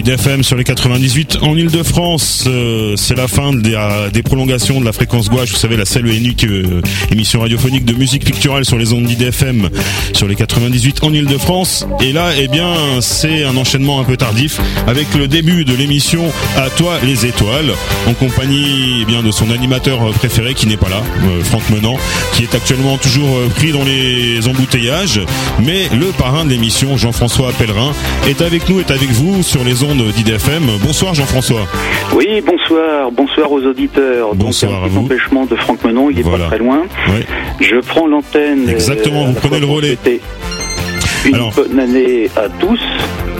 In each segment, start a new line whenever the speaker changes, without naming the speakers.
IDFM sur les 98 en Ile-de-France. Euh, c'est la fin des, euh, des, prolongations de la fréquence gouache. Vous savez, la seule unique euh, émission radiophonique de musique picturale sur les ondes d'IDFM sur les 98 en Ile-de-France. Et là, eh bien, c'est un enchaînement un peu tardif avec le début de l'émission À toi les étoiles, en compagnie eh bien de son animateur préféré qui n'est pas là, Franck Menant, qui est actuellement toujours pris dans les embouteillages. Mais le parrain de l'émission, Jean-François Pellerin, est avec nous, est avec vous sur les ondes d'IDFM. Bonsoir Jean-François.
Oui, bonsoir. Bonsoir aux auditeurs.
Bonsoir
Donc,
un
petit empêchement de Franck Menon, il est pas très loin. Je prends l'antenne.
Exactement, vous prenez le relais.
Une bonne année à tous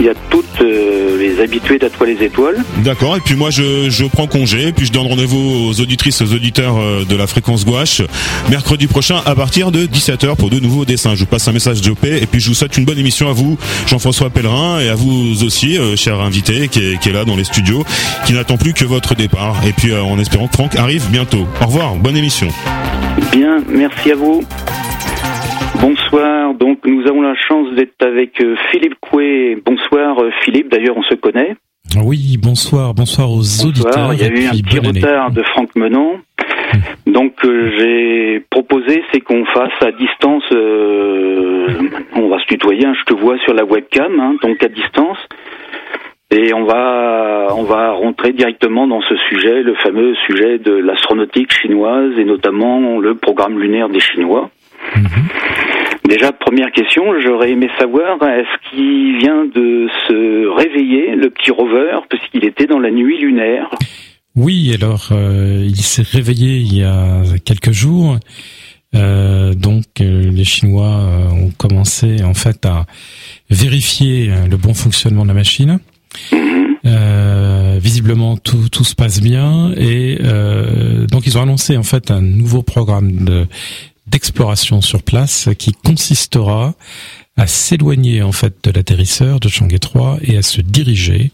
il y a toutes euh, les habitués d'Atoile les étoiles.
D'accord, et puis moi je, je prends congé, et puis je donne rendez-vous aux auditrices, aux auditeurs euh, de la fréquence gouache mercredi prochain à partir de 17h pour de nouveaux dessins. Je vous passe un message de et puis je vous souhaite une bonne émission à vous, Jean-François Pellerin, et à vous aussi, euh, cher invité, qui est, qui est là dans les studios, qui n'attend plus que votre départ. Et puis en espérant que Franck arrive bientôt. Au revoir, bonne émission.
Bien, merci à vous. Bonsoir, donc nous avons la chance d'être avec euh, Philippe Coué. Bonsoir euh, Philippe, d'ailleurs on se connaît.
Oui, bonsoir, bonsoir aux auditeurs.
Il y a eu un petit retard de Franck Menon. Hmm. Donc euh, j'ai proposé c'est qu'on fasse à distance, on va se tutoyer, hein, je te vois sur la webcam, hein, donc à distance. Et on va, on va rentrer directement dans ce sujet, le fameux sujet de l'astronautique chinoise et notamment le programme lunaire des Chinois. Mhm. Déjà, première question, j'aurais aimé savoir, est-ce qu'il vient de se réveiller, le petit rover, puisqu'il était dans la nuit lunaire?
Oui, alors, euh, il s'est réveillé il y a quelques jours. Euh, donc, euh, les Chinois ont commencé, en fait, à vérifier le bon fonctionnement de la machine. Mhm. visiblement tout, tout se passe bien et donc ils ont annoncé en fait un nouveau programme de d'exploration sur place qui consistera à s'éloigner en fait de l'atterrisseur de Chang'e 3 et à se diriger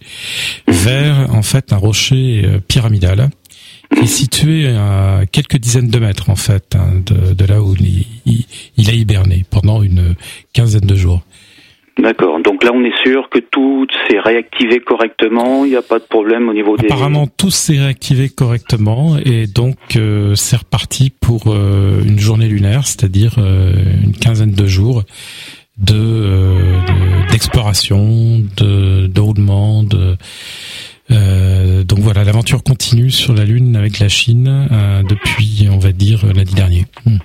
vers en fait un rocher euh, pyramidal qui est situé à quelques dizaines de mètres en fait hein, de, là où il, a hiberné pendant une quinzaine de jours.
D'accord. Donc là, on est sûr que tout s'est réactivé correctement. Il n'y a pas de problème au niveau des.
Apparemment, tout s'est réactivé correctement et donc euh, c'est reparti pour euh, une journée lunaire, c'est-à-dire euh, une quinzaine de jours de d'exploration, de, de, roulement, de donc voilà, l'aventure continue sur la Lune avec la Chine depuis, on va dire, lundi dernier. Hmm.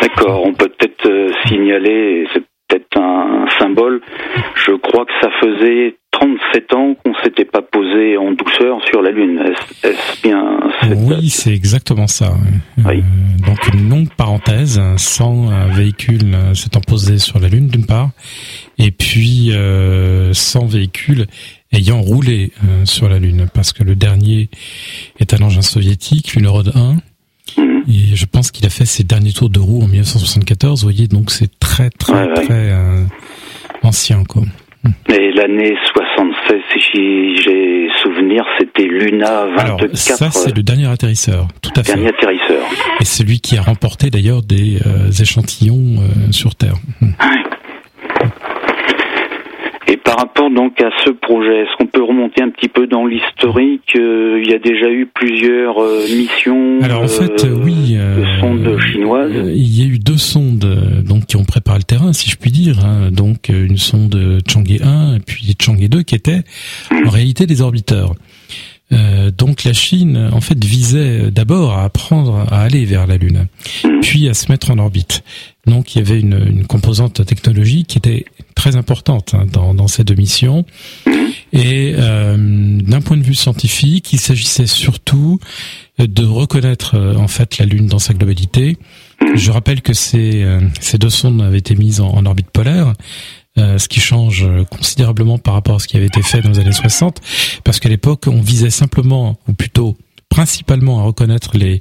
D'accord, on peut peut-être signaler, c'est peut-être un symbole. Je crois que ça faisait 37 ans qu'on s'était pas posé en douceur sur la Lune. Est-ce bien
Oui, c'est exactement ça. Euh, donc une longue parenthèse, sans un véhicule s'étant posé sur la Lune d'une part, et puis euh, sans véhicule ayant roulé euh, sur la Lune, parce que le dernier est un engin soviétique, une Rod 1, et je pense qu'il a fait ses derniers tours de roue en 1974. Vous voyez, donc c'est très très très euh, ancien quoi.
Et l'année 76, si j'ai souvenir, c'était Luna 24. Alors,
ça, c'est le dernier atterrisseur, tout à fait.
Dernier atterrisseur.
Et celui qui a remporté d'ailleurs des euh, échantillons euh, sur Terre.
Et par rapport donc à ce projet, est-ce qu'on peut remonter un petit peu dans l'historique euh, Il y a déjà eu plusieurs euh, missions.
Alors en fait, euh, oui,
de sondes chinoises.
Il y a eu deux sondes donc qui ont préparé le terrain, si je puis dire. Hein. donc une sonde Chang'e 1 et puis Chang'e 2 qui étaient en réalité des orbiteurs. Euh, donc la Chine, en fait, visait d'abord à apprendre à aller vers la Lune, puis à se mettre en orbite. Donc il y avait une, une composante technologique qui était très importante hein, dans, dans, ces deux missions. Et euh, d'un point de vue scientifique, il s'agissait surtout de reconnaître euh, en fait la Lune dans sa globalité. Je rappelle que ces, euh, ces deux sondes avaient été mises en, en orbite polaire euh, ce qui change considérablement par rapport à ce qui avait été fait dans les années 60, parce qu'à l'époque, on visait simplement, ou plutôt principalement à reconnaître les,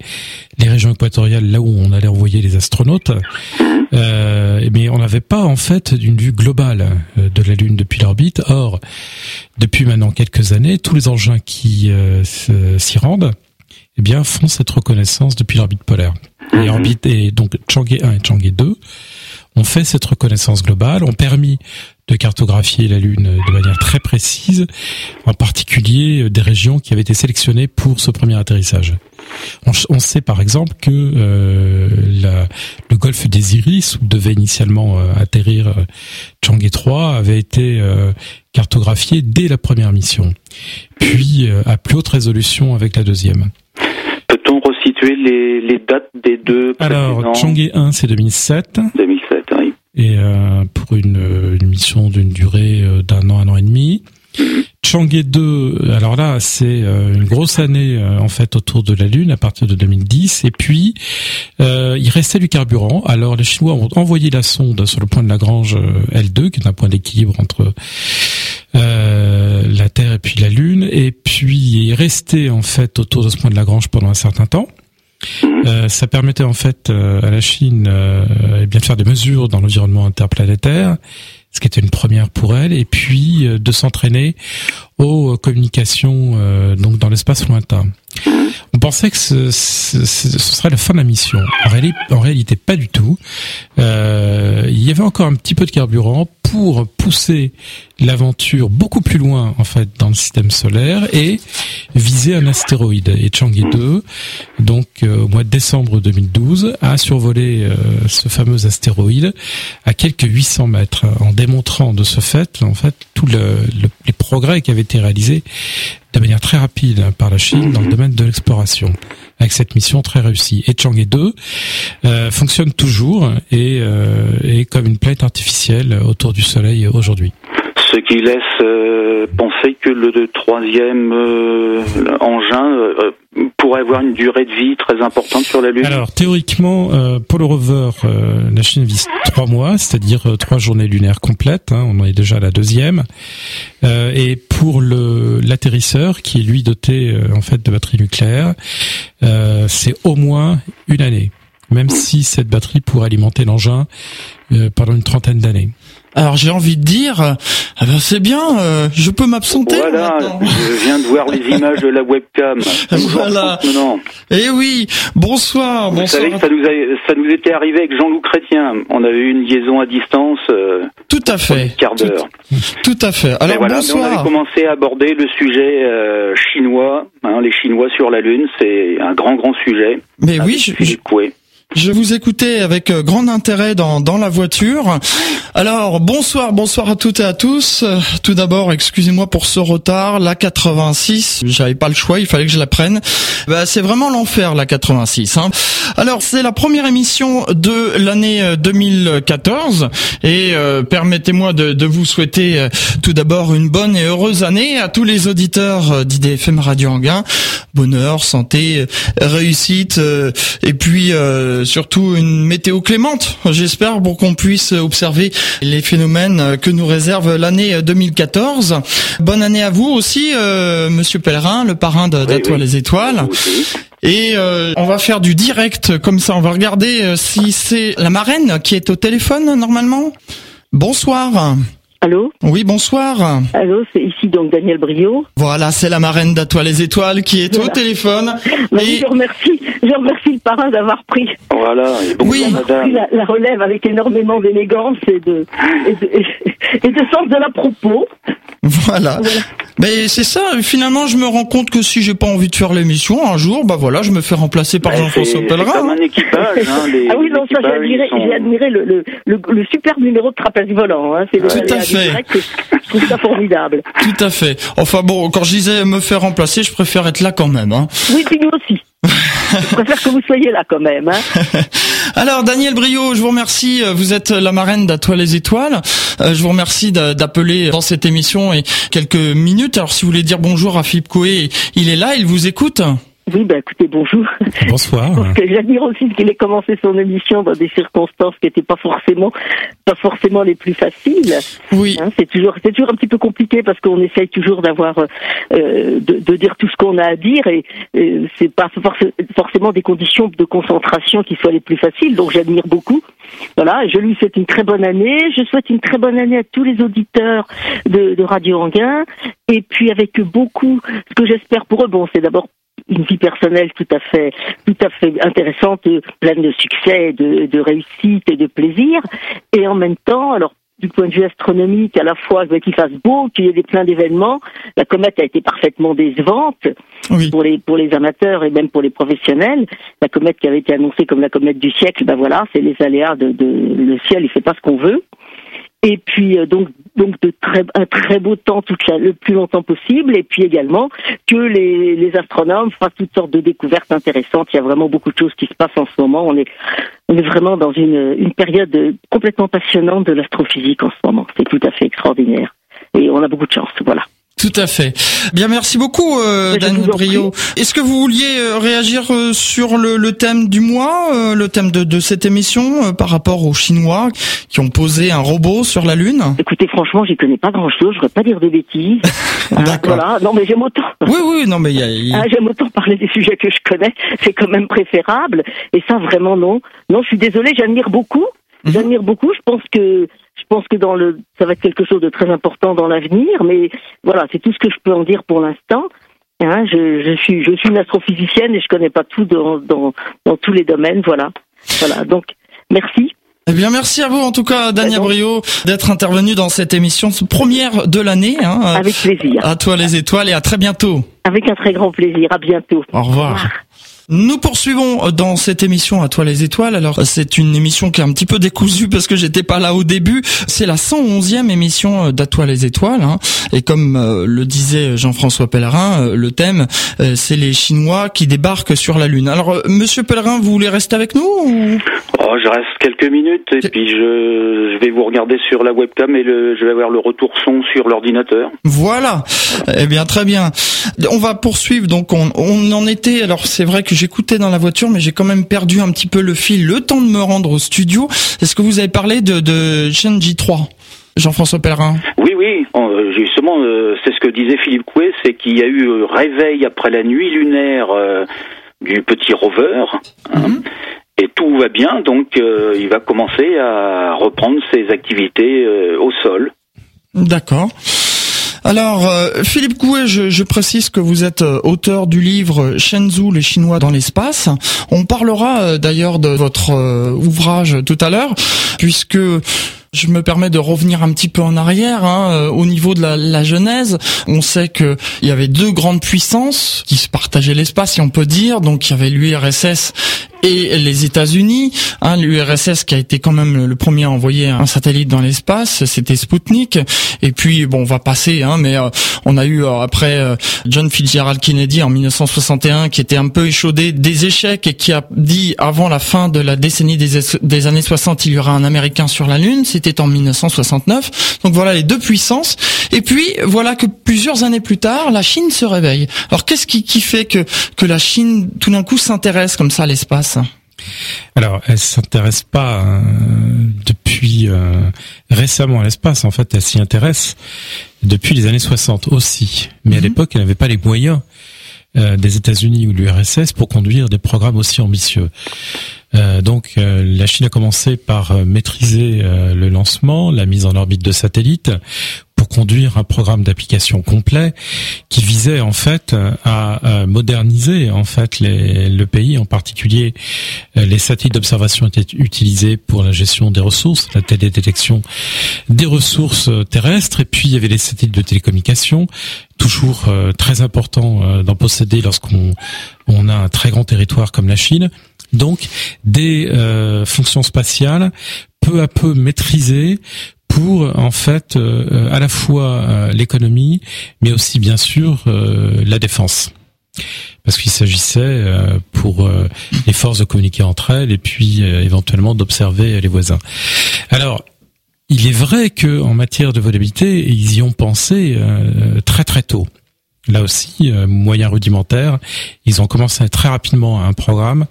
les régions équatoriales là où on allait envoyer les astronautes, euh, mais on n'avait pas en fait d'une vue globale euh, de la Lune depuis l'orbite. Or, depuis maintenant quelques années, tous les engins qui euh, s'y rendent, eh bien, font cette reconnaissance depuis l'orbite polaire. Et mhm. orbite et donc Chang'e 1 et Chang'e 2 ont fait cette reconnaissance globale, ont permis de cartographier la Lune de manière très précise, en particulier des régions qui avaient été sélectionnées pour ce premier atterrissage. On, sait par exemple que le golfe des Iris, où devait initialement atterrir Chang'e 3, avait été cartographié dès la première mission, puis à plus haute résolution avec la deuxième
les, dates des deux
Alors, Chang'e 1, c'est 2007.
2007, oui.
Et euh, pour une, mission d'une durée euh, d'un an, un an et demi. Chang'e 2, alors là, c'est euh, une grosse année en fait autour de la Lune à partir de 2010. Et puis, il restait du carburant. Alors les Chinois ont envoyé la sonde sur le point de Lagrange L2, qui est un point d'équilibre entre la Terre et puis la Lune. Et puis, il est resté en fait autour de ce point de Lagrange pendant un certain temps. Euh, ça permettait en fait euh, à la Chine euh, eh bien faire des mesures dans l'environnement interplanétaire, ce qui était une première pour elle, et puis de s'entraîner aux communications donc dans l'espace lointain. On pensait que ce, ce, serait la fin de la mission. En réalité, pas du tout. il y avait encore un petit peu de carburant pour pousser l'aventure beaucoup plus loin en fait dans le système solaire et viser un astéroïde. Et Chang'e 2, donc euh, au mois de décembre 2012, a survolé euh, ce fameux astéroïde à quelques 800 mètres, en démontrant de ce fait en fait tous le, les progrès qui avaient été réalisés de manière très rapide par la Chine dans le domaine de l'exploration avec cette mission très réussie. Et Chang'e 2 euh, fonctionne toujours et est comme une planète artificielle autour du Soleil aujourd'hui
ce qui laisse euh, penser que le, troisième euh, engin euh, pourrait avoir une durée de vie très importante sur la Lune.
Alors théoriquement, pour le rover, la Chine vise trois mois, c'est-à-dire trois journées lunaires complètes. Hein, on en est déjà à la deuxième. et pour le l'atterrisseur, qui est lui doté en fait de batterie nucléaire, c'est au moins une année même si cette batterie pourrait alimenter l'engin pendant une trentaine d'années.
Alors j'ai envie de dire, ah ben c'est bien, euh, je peux m'absenter.
Voilà, je viens de voir les images de la webcam.
voilà. Eh oui, bonsoir.
Vous savez que ça nous, ça nous était arrivé avec Jean-Loup Chrétien. On avait eu une liaison à distance. Euh,
tout à fait.
Quart d'heure.
Tout, à fait. Alors bonsoir.
on avait commencé à aborder le sujet euh, chinois, hein, les Chinois sur la Lune. C'est un grand grand sujet.
Mais oui, je, je vous écoutais avec euh, grand intérêt dans, dans la voiture. Alors, bonsoir, bonsoir à toutes et à tous. Tout d'abord, excusez-moi pour ce retard. La 86, j'avais pas le choix, il fallait que je la prenne. Bah, c'est vraiment l'enfer, la 86. Hein. Alors, c'est la première émission de l'année 2014. Euh, et euh, permettez-moi de, de, vous souhaiter tout d'abord une bonne et heureuse année à tous les auditeurs d'IDFM Radio Anguin. Bonheur, santé, réussite, et puis... Euh, surtout une météo clémente, j'espère, pour qu'on puisse observer les phénomènes que nous réserve l'année 2014. Bonne année à vous aussi, euh, Monsieur Pellerin, le parrain d'Atoile les Étoiles. Et euh, on va faire du direct comme ça. On va regarder si c'est la marraine qui est au téléphone normalement. Bonsoir.
Allô
Oui, bonsoir.
Allô, c'est ici donc Daniel Brio.
Voilà, c'est la marraine d'Atoile les Étoiles qui est au téléphone.
Bah je remercie, je remercie le parrain d'avoir pris.
Voilà,
oui. la, relève avec énormément d'élégance et de, et de, sens de la propos.
Voilà. Mais c'est ça, finalement, je me rends compte que si j'ai pas envie de faire l'émission, un jour, bah voilà, je me fais remplacer par Jean-François Pellerin.
C'est comme un équipage, hein,
les, Ah oui, non, ça, j'ai admiré, j'ai admiré le, le, le, super numéro de trapèze volant, hein. C'est
Tout à fait.
je trouve ça formidable.
Tout à fait. Enfin bon, quand je disais me faire remplacer, je préfère être là quand même, hein.
Oui, puis nous aussi. je préfère que vous soyez là quand même. Hein.
Alors Daniel Brio, je vous remercie. Vous êtes la marraine d'Atoile les Étoiles. Euh, je vous remercie d'appeler dans cette émission et quelques minutes. Alors si vous voulez dire bonjour à Philippe Coué, il est là, il vous écoute.
Oui, ben écoutez, bonjour.
Bonsoir.
J'admire aussi qu'il ait commencé son émission dans des circonstances qui n'étaient pas forcément, pas forcément les plus faciles.
Oui.
Hein, c'est toujours, c'est toujours un petit peu compliqué parce qu'on essaye toujours d'avoir, euh, de, de, dire tout ce qu'on a à dire et, c'est pas forcément des conditions de concentration qui soient les plus faciles. Donc j'admire beaucoup. Voilà, je lui souhaite une très bonne année. Je souhaite une très bonne année à tous les auditeurs de, de Radio Anguin. Et puis avec beaucoup, ce que j'espère pour eux, bon, c'est d'abord une vie personnelle tout à fait, tout à fait intéressante, pleine de succès, de, de réussite et de plaisir. Et en même temps, alors du point de vue astronomique, à la fois qu'il fasse beau, qu'il y ait des plein d'événements. La comète a été parfaitement décevante pour les pour les amateurs et même pour les professionnels. La comète qui avait été annoncée comme la comète du siècle, ben voilà, c'est les aléas de, de le ciel, il fait pas ce qu'on veut. Et puis euh, donc donc de très un très beau temps tout le plus longtemps possible. Et puis également que les, les astronomes fassent toutes sortes de découvertes intéressantes. Il y a vraiment beaucoup de choses qui se passent en ce moment. On est on est vraiment dans une une période complètement passionnante de l'astrophysique en ce moment. C'est tout à fait extraordinaire. Et on a beaucoup de chance. Voilà.
Tout à fait. Bien, merci beaucoup, euh, Daniel Brio. Est-ce que vous vouliez euh, réagir euh, sur le, le, thème du mois, euh, le thème de, de cette émission, par rapport aux Chinois qui ont posé un robot sur la Lune?
Écoutez, franchement, j'y connais pas grand-chose. Je voudrais pas dire de bêtises.
D'accord.
Voilà. Non, mais j'aime autant.
Oui, oui, non, mais il y a...
Ah, j'aime autant parler des sujets que je connais. C'est quand même préférable. Et ça, vraiment, non. Non, je suis désolée. J'admire beaucoup. Mhm. J'admire beaucoup. Je pense que pense que dans le, ça va être quelque chose de très important dans l'avenir. Mais voilà, c'est tout ce que je peux en dire pour l'instant. Hein, je, je, suis, je suis une astrophysicienne et je connais pas tout dans, dans, dans tous les domaines. Voilà, voilà. Donc, merci.
Eh bien, merci à vous en tout cas, Daniel Brio, d'être intervenu dans cette émission première de l'année. Hein.
Avec plaisir.
À toi les étoiles et à très bientôt.
Avec un très grand plaisir. À bientôt.
Au revoir. Au revoir. Nous poursuivons dans cette émission à toi les étoiles. Alors c'est une émission qui est un petit peu décousue parce que j'étais pas là au début. C'est la 111e émission d'À toi les étoiles. Hein. Et comme euh, le disait Jean-François Pellerin, euh, le thème euh, c'est les Chinois qui débarquent sur la Lune. Alors Monsieur Pellerin, vous voulez rester avec nous ou...
oh, Je reste quelques minutes et puis je, je, vais vous regarder sur la webcam et le, je vais avoir le retour son sur l'ordinateur.
Voilà. Eh bien très bien. On va poursuivre. Donc on, on en était. Alors c'est vrai que j'écoutais dans la voiture, mais j'ai quand même perdu un petit peu le fil, le temps de me rendre au studio. Est-ce que vous avez parlé de, de Shenji 3 Jean-François Pellerin?
Oui, oui, euh, justement, euh, c'est ce que disait Philippe Coué, c'est qu'il y a eu euh, réveil après la nuit lunaire du petit rover, hein, mhm. et tout va bien, donc il va commencer à reprendre ses activités au sol.
D'accord. Alors, euh, Philippe Couet, je, je, précise que vous êtes euh, auteur du livre Shenzhou, les Chinois dans l'espace. On parlera euh, d'ailleurs de votre ouvrage tout à l'heure, puisque je me permets de revenir un petit peu en arrière. Hein, au niveau de la, la genèse, on sait que il y avait deux grandes puissances qui se partageaient l'espace, si on peut dire. Donc il y avait l'URSS et les États-Unis. Hein, L'URSS qui a été quand même le premier à envoyer un satellite dans l'espace, c'était Sputnik. Et puis bon, on va passer, hein, mais euh, on a eu euh, après euh, John Fitzgerald Kennedy en 1961 qui était un peu échaudé des échecs et qui a dit avant la fin de la décennie des, des années 60 il y aura un Américain sur la Lune. En 1969. Donc voilà les deux puissances. Et puis voilà que plusieurs années plus tard, la Chine se réveille. Alors qu'est-ce qui, qui fait que que la Chine tout d'un coup s'intéresse comme ça à l'espace?
Alors, elle s'intéresse pas euh, depuis euh, récemment à l'espace. En fait, elle s'y intéresse depuis les années 60 aussi. Mais à mhm. l'époque, elle n'avait pas les moyens des États-Unis ou de l'URSS pour conduire des programmes aussi ambitieux. donc, la Chine a commencé par maîtriser le lancement, la mise en orbite de satellites, conduire un programme d'application complet qui visait en fait à, moderniser en fait le pays, en particulier euh, les satellites d'observation étaient utilisés pour la gestion des ressources, la télédétection des ressources euh, terrestres, et puis il y avait les satellites de télécommunication, toujours euh, très important d'en posséder lorsqu'on on a un très grand territoire comme la Chine. Donc des fonctions spatiales peu à peu maîtrisées pour en fait euh, à la fois euh, l'économie, mais aussi bien sûr euh, la défense parce qu'il s'agissait pour les forces de communiquer entre elles et puis éventuellement d'observer les voisins. Alors, il est vrai que en matière de volabilité, ils y ont pensé très très tôt. Là aussi, moyen rudimentaire, ils ont commencé très rapidement un programme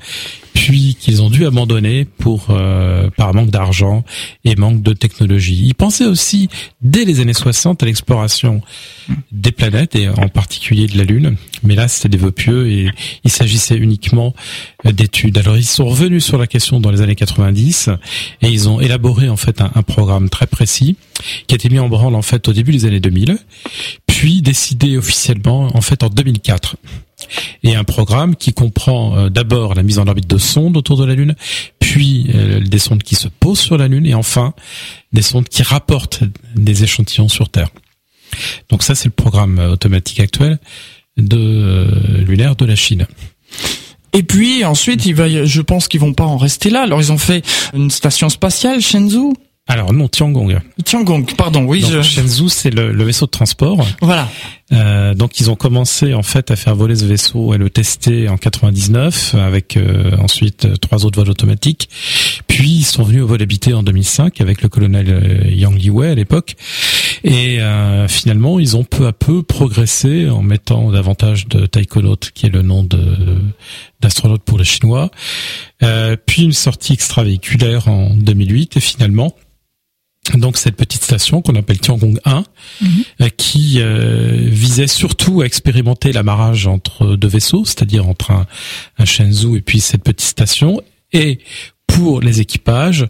puis qu'ils ont dû abandonner pour euh, par manque d'argent et manque de technologie. Ils pensaient aussi dès les années 60 à l'exploration des planètes et en particulier de la Lune, mais là c'était des vœux pieux et il s'agissait uniquement d'études. Alors ils sont revenus sur la question dans les années 90 et ils ont élaboré en fait un, programme très précis qui a été mis en branle en fait au début des années 2000, puis décidé officiellement en fait en 2004 et un programme qui comprend euh, d'abord la mise en orbite de sondes autour de la Lune, puis des sondes qui se posent sur la Lune et enfin des sondes qui rapportent des échantillons sur Terre. Donc ça, c'est le programme automatique actuel de lunaire de la Chine.
Et puis ensuite, il va, je pense qu'ils vont pas en rester là. Alors ils ont fait une station spatiale, Shenzhou.
Alors non, Tiangong.
Tiangong, pardon, oui.
je... Shenzhou, c'est le, le, vaisseau de transport.
Voilà.
Euh, donc ils ont commencé en fait à faire voler ce vaisseau et le tester en 99 avec euh, ensuite trois autres vols automatiques. Puis ils sont venus au vol habité en 2005 avec le colonel euh, Yang Liwei à l'époque. Et euh, finalement, ils ont peu à peu progressé en mettant davantage de taïkonautes, qui est le nom de d'astronautes pour les Chinois. Euh, puis une sortie extravéhiculaire en 2008 et finalement donc cette petite station qu'on appelle Tiangong 1, mhm. euh, qui euh, visait surtout à expérimenter l'amarrage entre deux vaisseaux, c'est-à-dire entre un, un Shenzhou et puis cette petite station, et pour les équipages,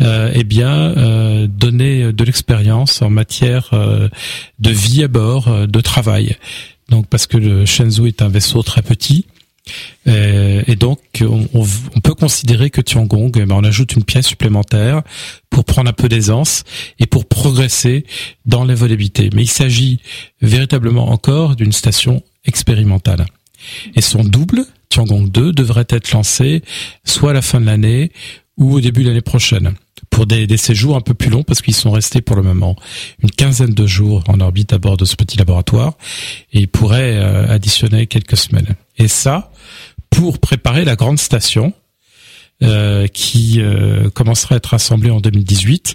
euh, eh bien, euh, donner de l'expérience en matière de vie à bord, de travail. Donc, parce que le Shenzhou est un vaisseau très petit, euh, et donc, on, peut considérer que Tiangong, eh ben, on ajoute une pièce supplémentaire pour prendre un peu d'aisance et pour progresser dans les volabilités. Mais il s'agit véritablement encore d'une station expérimentale. Et son double, Tiangong 2, devrait être lancé soit à la fin de l'année ou au début de l'année prochaine pour des, des, séjours un peu plus longs parce qu'ils sont restés pour le moment une quinzaine de jours en orbite à bord de ce petit laboratoire et ils pourraient euh, additionner quelques semaines. Et ça, pour préparer la grande station euh, qui euh, commencera à être assemblée en 2018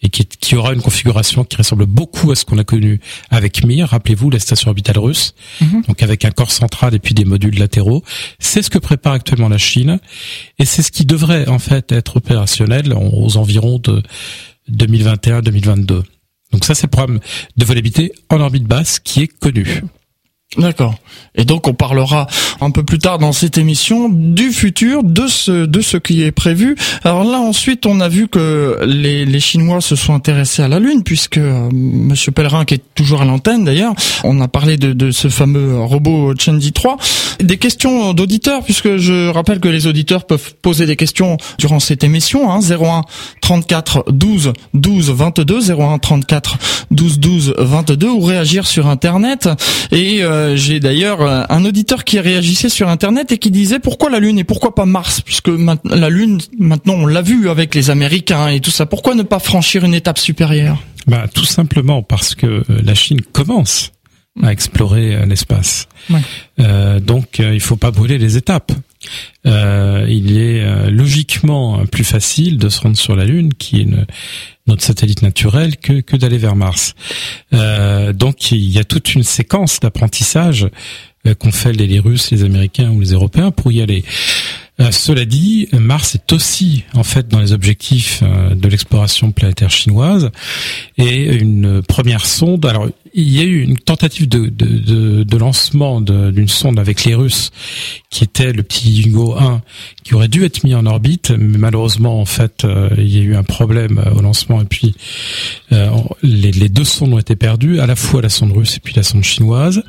et qui, qui, aura une configuration qui ressemble beaucoup à ce qu'on a connu avec Mir. Rappelez-vous la station orbitale russe, mhm. donc avec un corps central et puis des modules latéraux. C'est ce que prépare actuellement la Chine et c'est ce qui devrait en fait être opérationnel aux environs de 2021-2022. Donc ça, c'est le programme de volabilité en orbite basse qui est connu.
D'accord. Et donc on parlera un peu plus tard dans cette émission du futur, de ce de ce qui est prévu. Alors là ensuite on a vu que les, les Chinois se sont intéressés à la Lune puisque euh, Monsieur Pellerin qui est toujours à l'antenne d'ailleurs, on a parlé de, de ce fameux robot Chendi 3. Des questions d'auditeurs puisque je rappelle que les auditeurs peuvent poser des questions durant cette émission. Hein, 01 34 12 12 22 01 34 12 12 22 ou réagir sur internet et euh, euh, j'ai d'ailleurs euh, un auditeur qui réagissait sur Internet et qui disait pourquoi la Lune et pourquoi pas Mars? Puisque la Lune, maintenant, on l'a vu avec les Américains et tout ça. Pourquoi ne pas franchir une étape supérieure?
Bah, tout simplement parce que euh, la Chine commence à explorer l'espace. Euh, donc, il faut pas brûler les étapes. Euh, il est logiquement plus facile de se rendre sur la Lune, qui est une, notre satellite naturel que, que d'aller vers Mars. Euh, donc il y a toute une séquence d'apprentissage euh, qu'ont fait les, les, Russes, les Américains ou les Européens pour y aller. Euh, cela dit, Mars est aussi en fait dans les objectifs euh, de l'exploration planétaire chinoise et une première sonde. Alors il y a eu une tentative de, de, de, lancement d'une sonde avec les Russes, qui était le petit Hugo 1, qui aurait dû être mis en orbite, mais malheureusement, en fait, euh, il y a eu un problème au lancement, et puis euh, les, deux sondes ont été perdues, à la fois la sonde russe et puis la sonde chinoise.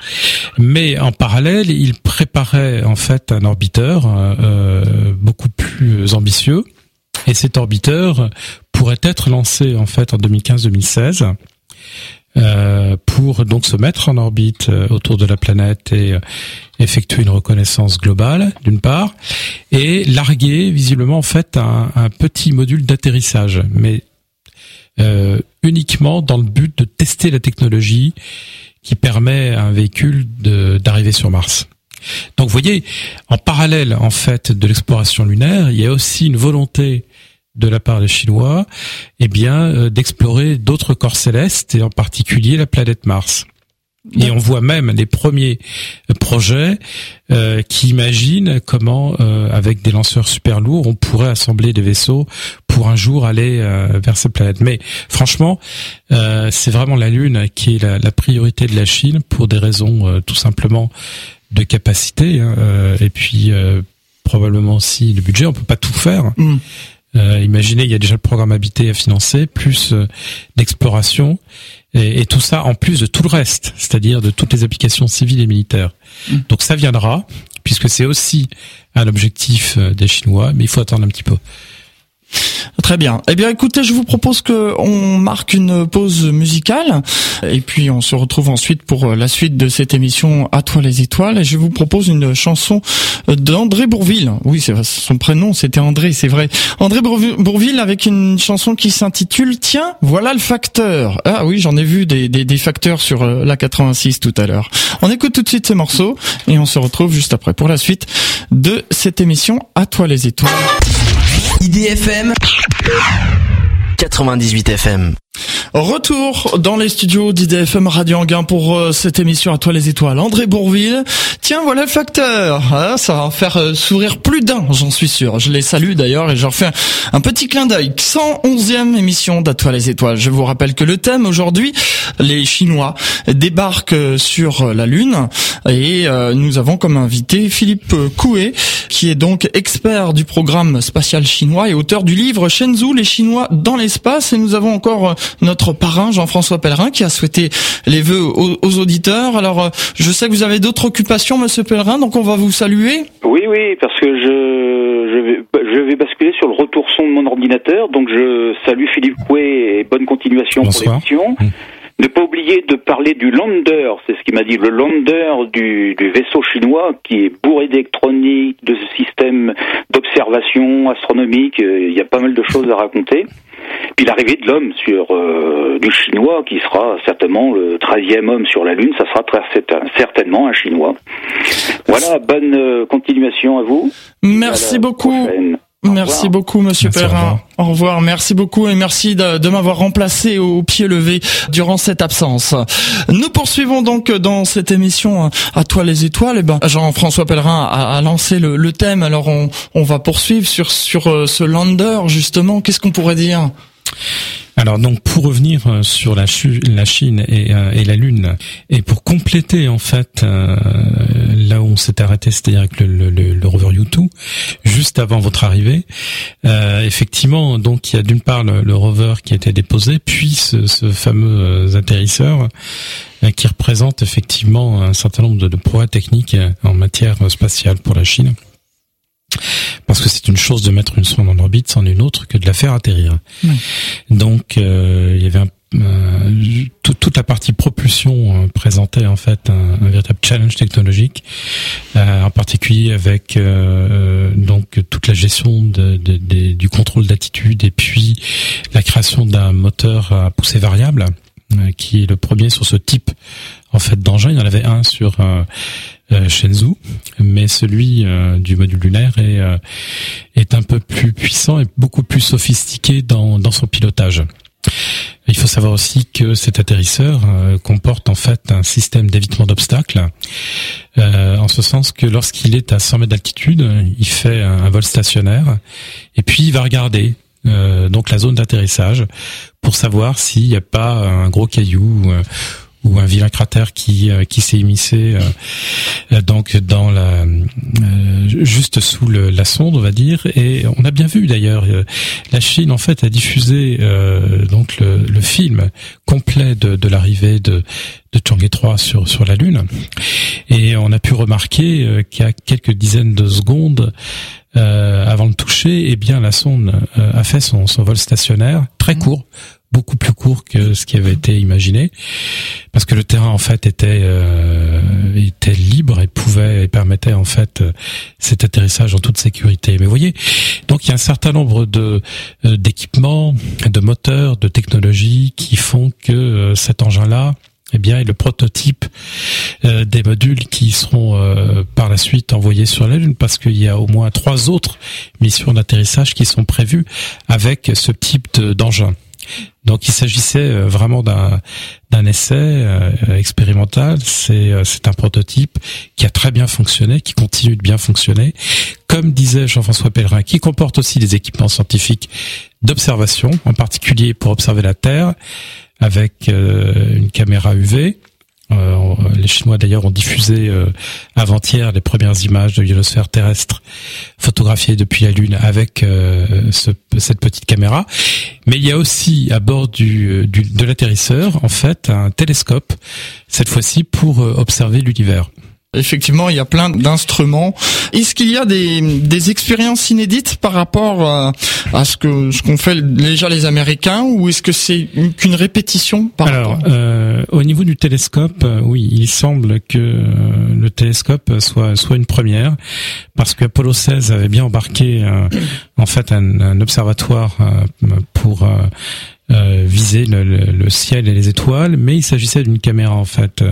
Mais en parallèle, il préparait en fait un orbiteur beaucoup plus ambitieux, et cet orbiteur pourrait être lancé en fait en 2015-2016. Euh, pour donc se mettre en orbite euh, autour de la planète et euh, effectuer une reconnaissance globale d'une part et larguer visiblement en fait un, un petit module d'atterrissage mais uniquement dans le but de tester la technologie qui permet à un véhicule d'arriver sur Mars. Donc vous voyez, en parallèle en fait de l'exploration lunaire, il y a aussi une volonté de la part des Chinois, eh euh, d'explorer d'autres corps célestes et en particulier la planète Mars. Et on voit même les premiers projets euh, qui imaginent comment, euh, avec des lanceurs super lourds, on pourrait assembler des vaisseaux pour un jour aller vers cette planète. Mais franchement, c'est vraiment la Lune qui est la, priorité de la Chine pour des raisons tout simplement de capacité hein, et puis probablement aussi le budget. On peut pas tout faire. Mm. Euh, imaginez, il y a déjà le programme habité à financer, plus euh, l'exploration, et, tout ça en plus de tout le reste, c'est-à-dire de toutes les applications civiles et militaires. Mm. Donc ça viendra, puisque c'est aussi un objectif euh, des Chinois, mais il faut attendre un petit peu.
Très bien. Eh bien, écoutez, je vous propose que on marque une pause musicale et puis on se retrouve ensuite pour la suite de cette émission À toi les étoiles. Et je vous propose une chanson d'André Bourville. Oui, c'est son prénom, c'était André, c'est vrai. André Bourville avec une chanson qui s'intitule Tiens, voilà le facteur. Ah oui, j'en ai vu des, des, des facteurs sur euh, la 86 tout à l'heure. On écoute tout de suite ces morceaux et on se retrouve juste après pour la suite de cette émission À toi les étoiles.
IDFM 98 FM.
Retour dans les studios d'IDFM Radio Anguin pour euh, cette émission à toi les étoiles. André Bourville. Tiens, voilà le facteur. Ah, ça va en faire euh, sourire plus d'un, j'en suis sûr. Je les salue d'ailleurs et je leur fais un, petit clin d'œil. 111e émission d'À toi les étoiles. Je vous rappelle que le thème aujourd'hui, les Chinois débarquent euh, sur la Lune et nous avons comme invité Philippe Coué qui est donc expert du programme spatial chinois et auteur du livre Shenzhou, les Chinois dans l'espace. Et nous avons encore notre parrain Jean-François Pellerin qui a souhaité les vœux aux, auditeurs. Alors, euh, je sais que vous avez d'autres occupations, Monsieur Pellerin, donc on va vous saluer.
Oui, oui, parce que je, je, vais, je vais basculer sur le retour son de mon ordinateur. Donc, je salue Philippe Coué et bonne continuation pour l'émission. Mmh. Ne pas oublier de parler du lander, c'est ce qu'il m'a dit, le lander du, du, vaisseau chinois qui est bourré d'électronique, de systèmes d'observation astronomique. Il y a pas mal de choses à raconter. Puis l'arrivée de l'homme sur euh, du chinois, qui sera certainement le 13e homme sur la Lune, ça sera très, certainement un chinois. Voilà, bonne euh, continuation à vous.
Merci beaucoup. Merci beaucoup, Monsieur Perrin. Au revoir. Merci beaucoup et merci de, m'avoir remplacé au pied levé durant cette absence. Nous poursuivons donc dans cette émission à toi les étoiles. Et eh ben, Jean-François Pellerin a, lancé le, thème. Alors on, on va poursuivre sur sur euh, ce lander justement. Qu'est-ce qu'on pourrait dire?
Alors donc pour revenir euh, sur la, Chine euh, et, la Lune et pour compléter en fait euh, là où on s'est arrêté, c'est-à-dire avec le, rover U2, juste avant votre arrivée, effectivement donc il y a d'une part le, rover qui a été déposé, puis ce, fameux atterrisseur qui représente effectivement un certain nombre de, de progrès techniques en matière spatiale pour la Chine. Parce que c'est une chose de mettre une sonde en orbite, c'en est une autre que de la faire atterrir. Donc euh, il y avait euh, toute la partie propulsion euh, présentait en fait un, véritable challenge technologique, en particulier avec donc toute la gestion de, du contrôle d'attitude et puis la création d'un moteur à poussée variable qui est le premier sur ce type en fait d'engin. Il y en avait un sur euh, Shenzhou, mais celui euh, du module lunaire est, euh, est un peu plus puissant et beaucoup plus sophistiqué dans, dans son pilotage. Il faut savoir aussi que cet atterrisseur comporte en fait un système d'évitement d'obstacles, en ce sens que lorsqu'il est à 100 mètres d'altitude, il fait un, vol stationnaire et puis il va regarder donc la zone d'atterrissage pour savoir s'il n'y a pas un gros caillou ou un vilain cratère qui euh, qui s'est immiscé euh, euh, donc dans la juste sous le, la sonde on va dire. Et on a bien vu d'ailleurs la Chine en fait a diffusé donc le, le, film complet de, de l'arrivée de de Chang'e 3 sur sur la lune. Et on a pu remarquer a quelques dizaines de secondes avant de toucher, eh bien la sonde a fait son, son vol stationnaire très court, beaucoup plus court que ce qui avait été imaginé, parce que le terrain en fait était euh, était libre et pouvait et permettait en fait euh, cet atterrissage en toute sécurité. Mais vous voyez, donc il y a un certain nombre de euh, d'équipements, de moteurs, de technologies qui font que cet engin-là eh bien, est le prototype des modules qui seront par la suite envoyés sur la Lune, parce qu'il y a au moins trois autres missions d'atterrissage qui sont prévues avec ce type d'engin. Donc il s'agissait euh, vraiment d'un essai euh, expérimental. C'est euh, c'est un prototype qui a très bien fonctionné, qui continue de bien fonctionner. Comme disait Jean-François Pellerin, qui comporte aussi des équipements scientifiques d'observation, en particulier pour observer la Terre avec une caméra UV euh, les Chinois d'ailleurs ont diffusé euh, avant-hier les premières images de l'ionosphère terrestre photographiées depuis la Lune avec euh, ce, cette petite caméra. Mais il y a aussi à bord de l'atterrisseur en fait un télescope cette fois-ci pour observer l'univers.
Effectivement, il y a plein d'instruments. Est-ce qu'il y a des, des expériences inédites par rapport à, à ce que ce qu'ont fait déjà les Américains ou est-ce que c'est qu'une répétition par
Alors, euh, au niveau du télescope, euh, oui, il semble que euh, le télescope soit soit une première parce que Apollo 16 avait bien embarqué en fait un, un observatoire pour euh, viser le, ciel et les étoiles, mais il s'agissait d'une caméra en fait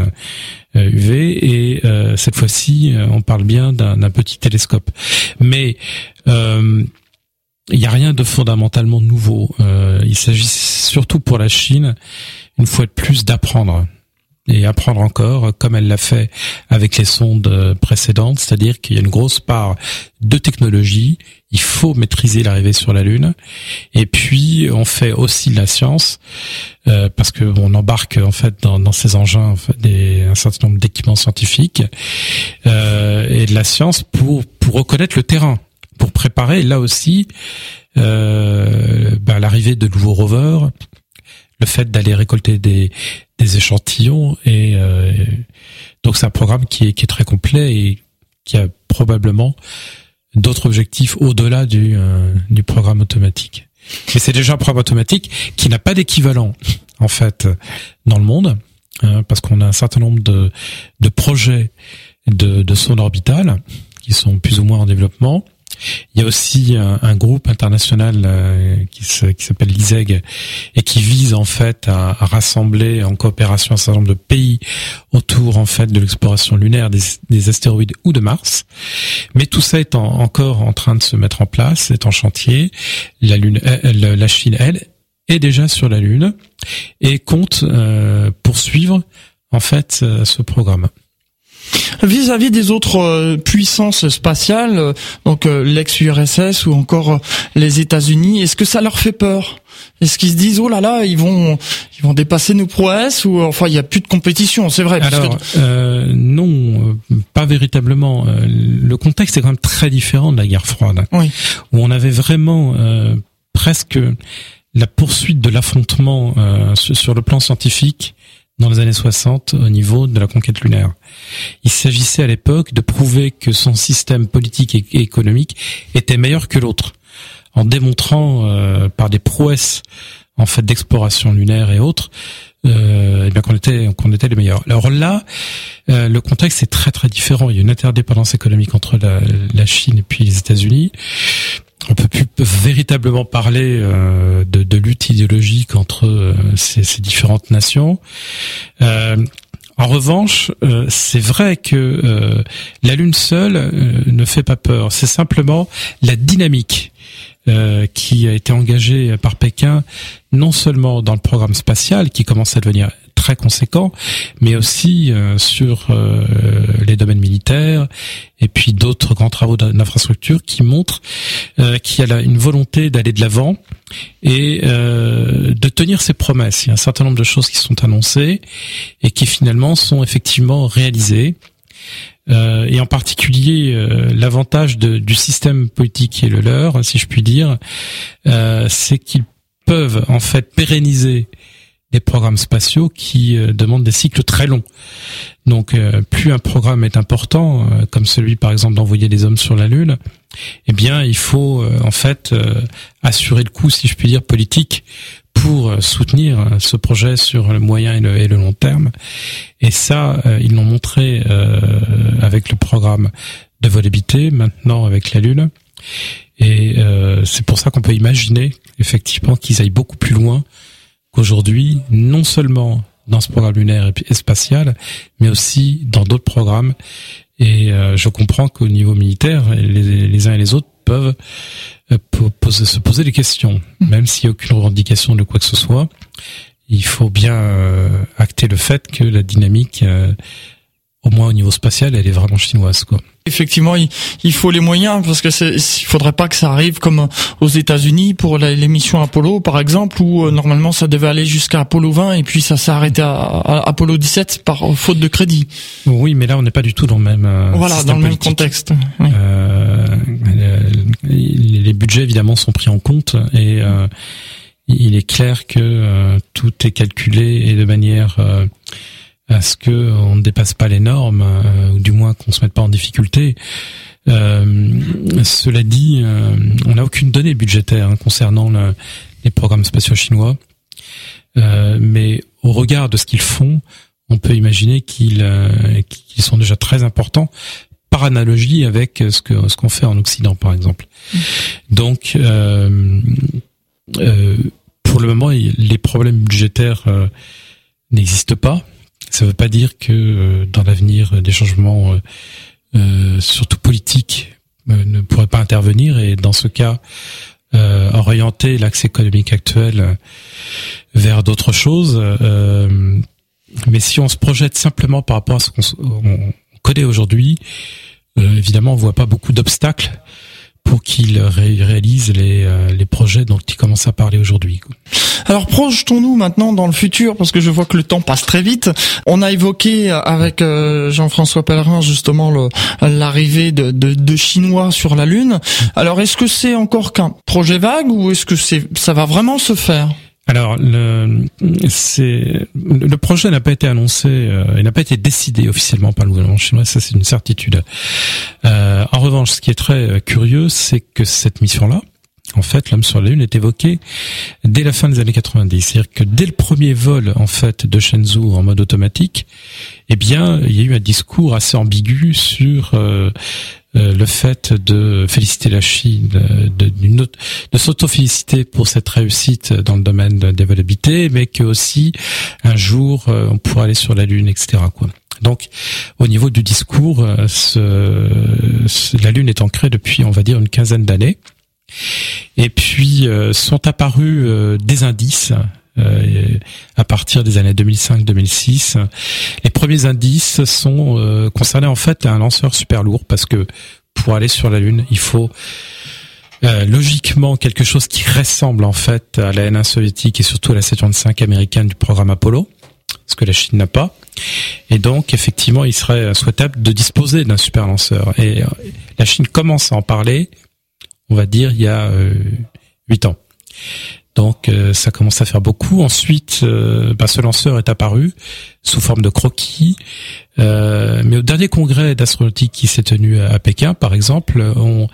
UV euh, et euh, cette fois-ci on parle bien d'un petit télescope. Mais il n'y a rien de fondamentalement nouveau. il s'agit surtout pour la Chine, une fois de plus, d'apprendre et apprendre encore, comme elle l'a fait avec les sondes précédentes, c'est-à-dire qu'il y a une grosse part de technologie, il faut maîtriser l'arrivée sur la Lune, et puis on fait aussi de la science, euh, parce que on embarque en fait dans, dans ces engins des, un certain nombre d'équipements scientifiques, euh, et de la science pour, pour reconnaître le terrain, pour préparer là aussi euh, ben, l'arrivée de nouveaux rovers, le fait d'aller récolter des, des échantillons et euh, donc c'est un programme qui est, très complet et qui a probablement d'autres objectifs au-delà du, euh, du programme automatique. Mais c'est déjà un programme automatique qui n'a pas d'équivalent en fait dans le monde hein, parce qu'on a un certain nombre de, de projets de, de sondes orbitales qui sont plus ou moins en développement il y a aussi un, groupe international euh, qui s'appelle l'ISEG et qui vise en fait à, rassembler en coopération un certain nombre de pays autour en fait de l'exploration lunaire des, astéroïdes ou de Mars. Mais tout ça est encore en train de se mettre en place, est en chantier. La Lune, euh, la Chine, elle, est déjà sur la Lune et compte euh, poursuivre en fait ce programme.
Vis-à-vis des autres euh, puissances spatiales, euh, donc euh, l'ex-URSS ou encore les États-Unis, est-ce que ça leur fait peur? Est-ce qu'ils se disent oh là là, ils vont ils vont dépasser nos prouesses ou enfin il y a plus de compétition, c'est vrai
Alors non, pas véritablement. Le contexte est quand même très différent de la guerre froide,
oui.
où on avait vraiment presque la poursuite de l'affrontement sur le plan scientifique dans les années 60 au niveau de la conquête lunaire. Il s'agissait à l'époque de prouver que son système politique et économique était meilleur que l'autre, en démontrant euh, par des prouesses en fait d'exploration lunaire et autres, euh, eh bien qu'on était qu'on était les meilleurs. Alors là, euh, le contexte est très très différent. Il y a une interdépendance économique entre la, la Chine et puis les États-Unis on peut plus véritablement parler euh, de, idéologique entre euh, ces, différentes nations. Euh, en revanche, c'est vrai que la Lune seule ne fait pas peur. C'est simplement la dynamique qui a été engagée par Pékin, non seulement dans le programme spatial, qui commence à devenir très conséquent, mais aussi euh, sur euh, les domaines militaires et puis d'autres grands travaux d'infrastructure qui montrent euh, qu'il y a une volonté d'aller de l'avant et de tenir ses promesses. Il y a un certain nombre de choses qui sont annoncées et qui finalement sont effectivement réalisées. et en particulier l'avantage du système politique qui est le leur, si je puis dire, c'est qu'ils peuvent en fait pérenniser des programmes spatiaux qui euh, demandent des cycles très longs. Donc euh, plus un programme est important, euh, comme celui par exemple d'envoyer des hommes sur la Lune, eh bien il faut en fait assurer le coup, si je puis dire, politique pour soutenir ce projet sur le moyen et le, long terme. Et ça, ils l'ont montré avec le programme de vol habité, maintenant avec la Lune. Et c'est pour ça qu'on peut imaginer effectivement qu'ils aillent beaucoup plus loin aujourd'hui, non seulement dans ce programme lunaire et spatial, mais aussi dans d'autres programmes. Et euh, je comprends qu'au niveau militaire, les, uns et les autres peuvent euh, se poser des questions, mmh. même s'il n'y a aucune revendication de quoi que ce soit. Il faut bien euh, acter le fait que la dynamique au moins au niveau spatial, elle est vraiment chinoise, quoi.
Effectivement, il, faut les moyens parce que c'est, il faudrait pas que ça arrive comme aux États-Unis pour l'émission Apollo, par exemple, où euh, normalement ça devait aller jusqu'à Apollo 20 et puis ça s'est arrêté à, Apollo 17 par faute de crédit.
Oui, mais là on n'est pas du tout dans le même. Euh,
voilà, dans le même contexte.
Euh, les, budgets évidemment sont pris en compte et il est clair que tout est calculé et de manière à ce que on ne dépasse pas les normes, ou du moins qu'on se mette pas en difficulté. cela dit, on n'a aucune donnée budgétaire hein, concernant les programmes spatiaux chinois, mais au regard de ce qu'ils font, on peut imaginer qu'ils sont déjà très importants par analogie avec ce que ce qu'on fait en Occident, par exemple. Donc, euh, euh, pour le moment, les problèmes budgétaires euh, n'existent pas. Ça ne veut pas dire que dans l'avenir, des changements, surtout politiques, ne pourraient pas intervenir. Et dans ce cas, orienter l'axe économique actuel vers d'autres choses. mais si on se projette simplement par rapport à ce qu'on connaît aujourd'hui, euh, évidemment, on voit pas beaucoup d'obstacles pour qu'il réalise les, euh, les projets dont il commence à parler aujourd'hui.
Alors projetons-nous maintenant dans le futur parce que je vois que le temps passe très vite. On a évoqué avec euh, Jean-François Pellerin justement l'arrivée de, de, de, Chinois sur la Lune. Alors est-ce que c'est encore qu'un projet vague ou est-ce que c'est ça va vraiment se faire?
Alors, le, c'est, le projet n'a pas été annoncé, euh, il n'a pas été décidé officiellement par le gouvernement chinois, ça c'est une certitude. Euh, en revanche, ce qui est très euh, curieux, c'est que cette mission-là, en fait, l'homme sur la Lune est évoqué dès la fin des années 90. C'est-à-dire que dès le premier vol, en fait, de Shenzhou en mode automatique, eh bien, il y a eu un discours assez ambigu sur euh, euh, le fait de féliciter la Chine, euh, de, s'auto-féliciter pour cette réussite dans le domaine des vols mais que aussi un jour on pourra aller sur la Lune, etc. Donc, au niveau du discours, la Lune est ancrée depuis, on va dire, une quinzaine d'années. Et puis sont apparus des indices euh, à partir des années 2005-2006. Les premiers indices sont euh, concernés en fait à un lanceur super lourd parce que pour aller sur la Lune, il faut euh, logiquement quelque chose qui ressemble en fait à la N1 soviétique et surtout à la Saturn 5 américaine du programme Apollo, ce que la Chine n'a pas. Et donc effectivement, il serait souhaitable de disposer d'un super lanceur. Et la Chine commence à en parler, on va dire, il y a huit ans. Donc euh, ça commence à faire beaucoup. Ensuite, euh, bah, ce lanceur est apparu sous forme de croquis. Euh, mais au dernier congrès d'astronautique qui s'est tenu à, Pékin, par exemple, on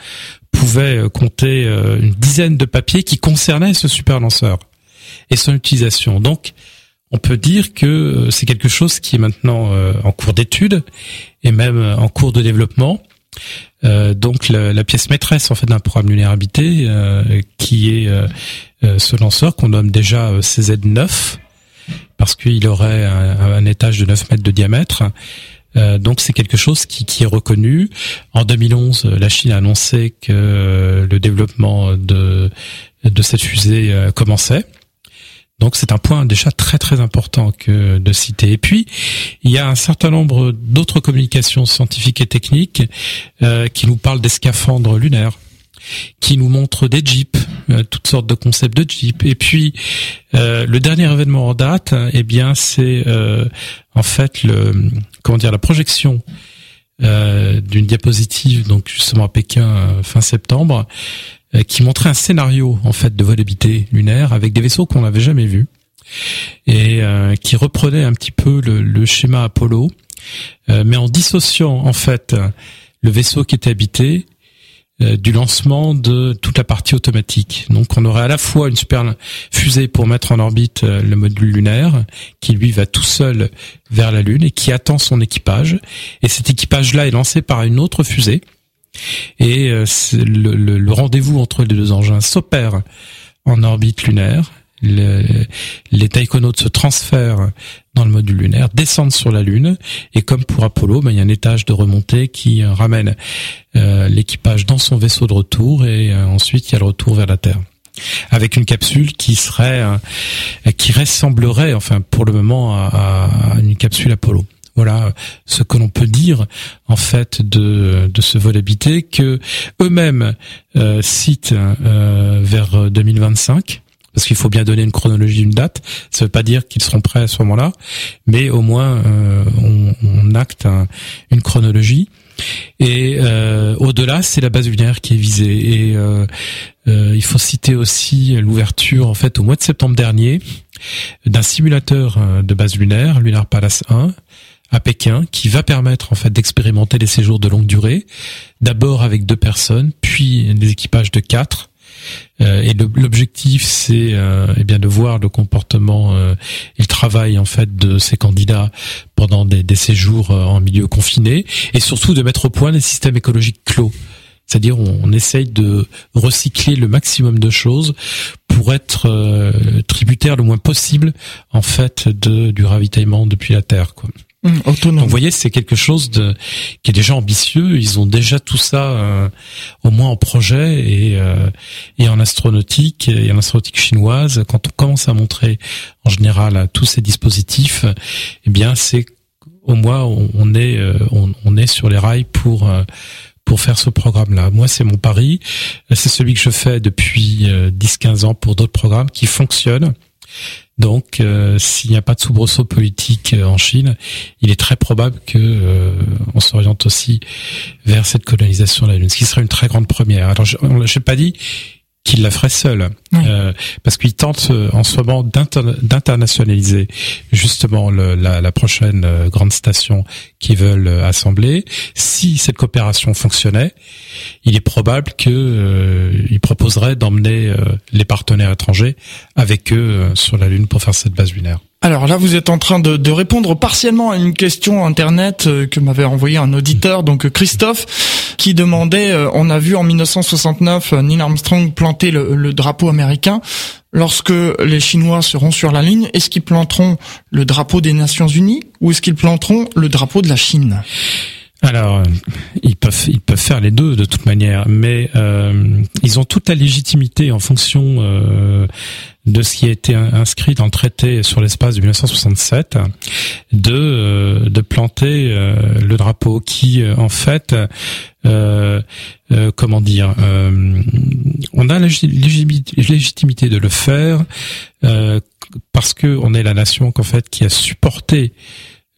pouvait compter une dizaine de papiers qui concernaient ce super lanceur et son utilisation. Donc on peut dire que c'est quelque chose qui est maintenant en cours d'étude et même en cours de développement. Euh, donc la, pièce maîtresse en fait d'un programme lunaire habité euh, qui est euh, ce lanceur qu'on nomme déjà CZ9 parce qu'il aurait un, étage de 9 mètres de diamètre. donc c'est quelque chose qui, qui, est reconnu. En 2011, la Chine a annoncé que le développement de, de cette fusée commençait. Donc c'est un point déjà très très important que de citer. Et puis il y a un certain nombre d'autres communications scientifiques et techniques euh, qui nous parlent des scaphandres lunaires, qui nous montrent des jeeps, euh, toutes sortes de concepts de jeeps. Et puis euh, le dernier événement en date, eh bien c'est en fait le comment dire la projection d'une diapositive donc justement à Pékin fin septembre qui montrait un scénario en fait de vol habité lunaire avec des vaisseaux qu'on n'avait jamais vus et euh, qui reprenait un petit peu le, schéma Apollo, euh, mais en dissociant en fait le vaisseau qui était habité du lancement de toute la partie automatique. Donc on aurait à la fois une super fusée pour mettre en orbite le module lunaire qui lui va tout seul vers la Lune et qui attend son équipage. Et cet équipage-là est lancé par une autre fusée et euh, le, rendez-vous entre les deux engins s'opère en orbite lunaire. les taïkonautes se transfèrent dans le module lunaire, descendent sur la Lune, et comme pour Apollo, ben, il y a un étage de remontée qui euh, ramène euh, l'équipage dans son vaisseau de retour, et ensuite il y a le retour vers la Terre avec une capsule qui serait qui ressemblerait enfin pour le moment à une capsule Apollo. Voilà ce que l'on peut dire en fait de, ce vol habité que eux-mêmes euh, citent euh, vers 2025 parce qu'il faut bien donner une chronologie, une date. Ça veut pas dire qu'ils seront prêts à ce moment-là, mais au moins euh, on, acte une chronologie. Et euh, au-delà, c'est la base lunaire qui est visée. Et euh, il faut citer aussi l'ouverture en fait au mois de septembre dernier d'un simulateur de base lunaire, Lunar Palace 1, à Pékin, qui va permettre en fait d'expérimenter les séjours de longue durée, d'abord avec deux personnes, puis des équipages de quatre. Euh, et l'objectif, c'est euh, eh bien de voir le comportement euh, et le travail en fait de ces candidats pendant des, séjours en milieu confiné, et surtout de mettre au point des systèmes écologiques clos. C'est-à-dire on, on, essaye de recycler le maximum de choses pour être tributaire le moins possible en fait de, du ravitaillement depuis la Terre.
Autonome.
Donc vous voyez, c'est quelque chose de qui est déjà ambitieux. Ils ont déjà tout ça euh, au moins en projet et euh, et en astronautique et en astronautique chinoise. Quand on commence à montrer en général tous ces dispositifs, eh bien c'est au moins on, est euh, on, on, est sur les rails pour pour faire ce programme-là. Moi, c'est mon pari. C'est celui que je fais depuis 10-15 ans pour d'autres programmes qui fonctionnent donc, euh, s'il n'y a pas de soubresaut politique euh, en Chine, il est très probable que euh, on s'oriente aussi vers cette colonisation de la Lune, ce qui serait une très grande première. Alors, je n'ai pas dit qu'il la ferait seul, euh, parce qu'il tente euh, en ce moment d'internationaliser justement le, la, la, prochaine euh, grande station qu'ils veulent assembler. Si cette coopération fonctionnait, il est probable euh, il proposerait d'emmener les partenaires étrangers avec eux sur la Lune pour faire cette base lunaire.
Alors là, vous êtes en train de, répondre partiellement à une question internet euh, que m'avait envoyé un auditeur, donc Christophe, qui demandait, euh, on a vu en 1969 euh, Neil Armstrong planter le, le drapeau américain. Lorsque les Chinois seront sur la ligne, est-ce qu'ils planteront le drapeau des Nations Unies ou est-ce qu'ils planteront le drapeau de la Chine?
Alors, ils peuvent ils peuvent faire les deux de toute manière, mais euh, ils ont toute la légitimité en fonction euh, de ce qui a été inscrit dans le traité sur l'espace de 1967 de euh, de planter euh, le drapeau qui en fait comment dire on a la légitimité de le faire parce que on est la nation qu'en fait qui a supporté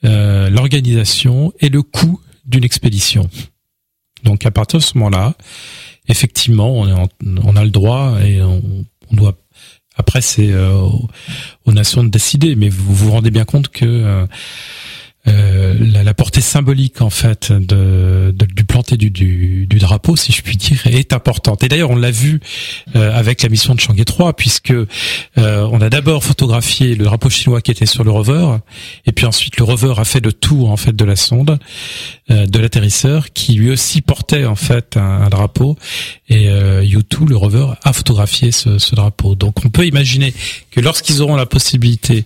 l'organisation et le coût d'une expédition. Donc à partir de ce moment-là, effectivement, on, a le droit et on, doit. Après, c'est euh, aux, nations de décider, mais vous vous rendez bien compte que euh, la, la, portée symbolique en fait de, de du planter du, du, du, drapeau, si je puis dire, est importante. Et d'ailleurs, on l'a vu euh, avec la mission de Chang'e 3, puisque euh, on a d'abord photographié le drapeau chinois qui était sur le rover, et puis ensuite le rover a fait le tour en fait de la sonde, euh, de l'atterrisseur, qui lui aussi portait en fait un, un drapeau, et euh, U2, le rover, a photographié ce, ce drapeau. Donc, on peut imaginer que lorsqu'ils auront la possibilité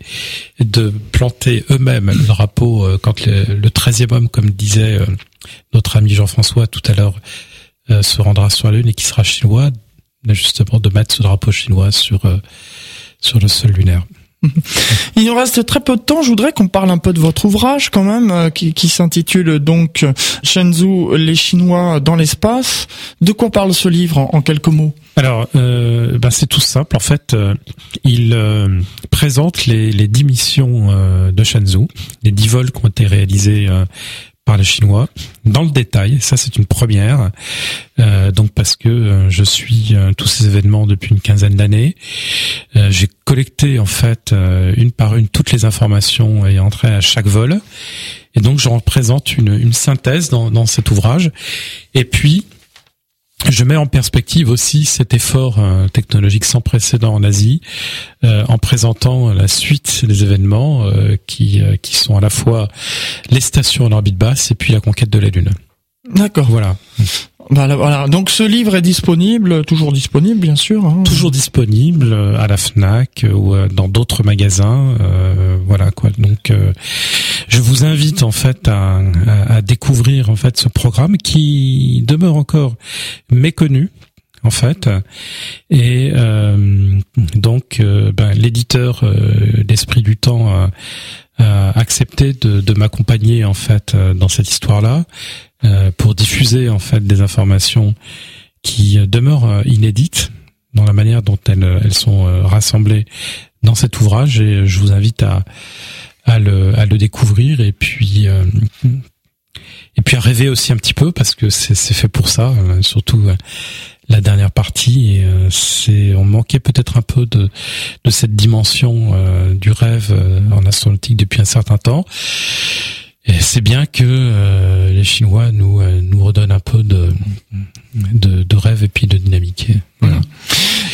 de planter eux-mêmes le drapeau euh, quand le, 13e homme, comme disait euh, notre ami Jean-François tout à l'heure, euh, se rendra sur la Lune et qui sera chinois, justement de mettre ce drapeau chinois sur sur le sol lunaire.
Il nous reste très peu de temps. Je voudrais qu'on parle un peu de votre ouvrage quand même, qui, qui s'intitule donc Shenzhou, les Chinois dans l'espace. De quoi parle ce livre en, quelques mots?
Alors, euh, ben c'est tout simple. En fait, euh, il euh, présente les, les dix missions de Shenzhou, les dix vols qui ont été réalisés par les Chinois dans le détail. Ça, c'est une première. Euh, donc parce que euh, je suis euh, tous ces événements depuis une quinzaine d'années. J'ai collecté en fait une par une toutes les informations et entré à chaque vol. Et donc je représente une, une synthèse dans, dans cet ouvrage. Et puis je mets en perspective aussi cet effort euh, technologique sans précédent en Asie, euh, en présentant la suite des événements euh, qui, qui sont à la fois les stations en orbite basse et puis la conquête de la Lune.
D'accord. Voilà. Voilà, Donc ce livre est disponible, toujours disponible bien sûr. Hein.
Toujours disponible à la Fnac ou dans d'autres magasins. Euh, voilà quoi. Donc je vous invite en fait à, à, découvrir en fait ce programme qui demeure encore méconnu en fait et euh, donc euh, ben, l'éditeur euh, d'Esprit du Temps accepté de, de m'accompagner en fait dans cette histoire là pour diffuser en fait des informations qui demeurent inédites dans la manière dont elles, elles sont rassemblées dans cet ouvrage et je vous invite à à le, à le découvrir et puis euh, et puis à rêver aussi un petit peu parce que c'est fait pour ça, euh, surtout euh, la dernière partie et c'est on manquait peut-être un peu de de cette dimension du rêve en astronautique depuis un certain temps. C'est bien que les Chinois nous nous redonnent un peu de, de, de rêve et puis de dynamique. Voilà.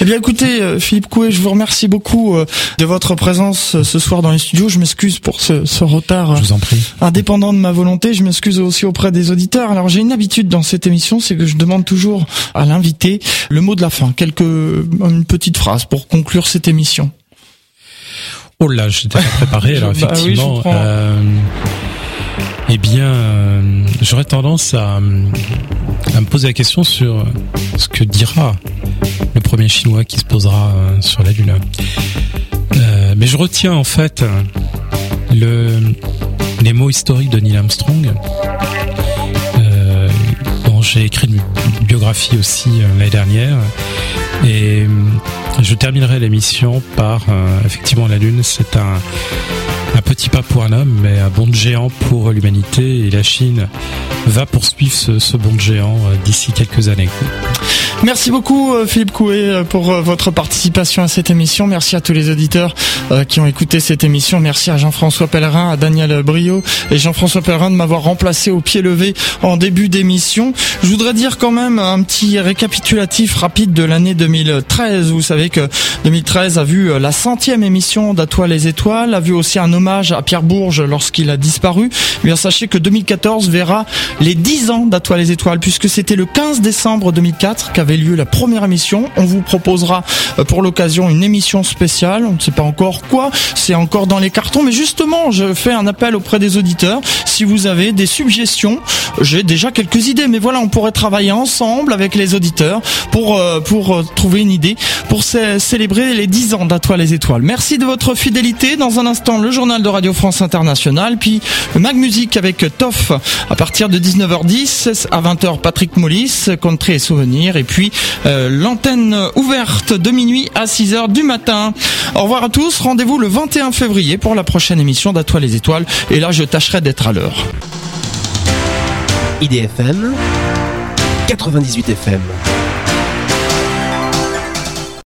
Eh bien écoutez, euh, Philippe Coué, je vous remercie beaucoup euh, de votre présence euh, ce soir dans les studios. Je m'excuse pour ce, ce retard
je vous en prie.
indépendant de ma volonté. Je m'excuse aussi auprès des auditeurs. Alors j'ai une habitude dans cette émission, c'est que je demande toujours à l'invité le mot de la fin, quelque une petite phrase pour conclure cette émission.
Oh là, j'étais pas préparé. Alors bah effectivement. Eh bien, euh, j'aurais tendance à, me poser la question sur ce que dira le premier Chinois qui se posera euh, sur la Lune. Euh, mais je retiens en fait le, les mots historiques de Neil Armstrong, dont j'ai écrit une biographie aussi l'année dernière. Et je terminerai l'émission par effectivement la Lune. C'est un petit pas pour un homme, mais un bond de géant pour l'humanité. Et la Chine va poursuivre ce, ce bond de géant euh, d'ici quelques années.
Merci beaucoup euh, Philippe Coué euh, pour votre participation à cette émission. Merci à tous les auditeurs qui ont écouté cette émission. Merci à Jean-François Pellerin, à Daniel Brio et Jean-François Pellerin de m'avoir remplacé au pied levé en début d'émission. Je voudrais dire quand même un petit récapitulatif rapide de l'année 2013. Vous savez que 2013 a vu la centième émission d'Atoile les étoiles, a vu aussi un hommage à Pierre Bourges lorsqu'il a disparu, eh bien sachez que 2014 verra les 10 ans d'Atoile les étoiles puisque c'était le 15 décembre 2004 qu'avait lieu la première émission. On vous proposera euh, pour l'occasion une émission spéciale, on ne sait pas encore quoi, c'est encore dans les cartons mais justement, je fais un appel auprès des auditeurs si vous avez des suggestions. J'ai déjà quelques idées mais voilà, on pourrait travailler ensemble avec les auditeurs pour euh, pour euh, trouver une idée pour célébrer les 10 ans d'Atoile les étoiles. Merci de votre fidélité. Dans un instant, le journal de Radio France Internationale, puis Mag Music avec Toff à partir de 19h10 à 20h Patrick Mollis, Country et Souvenirs, et puis euh, l'antenne ouverte de minuit à 6h du matin. Au revoir à tous, rendez-vous le 21 février pour la prochaine émission d'Atoile les étoiles, et là je tâcherai d'être à l'heure.
IDFM 98 FM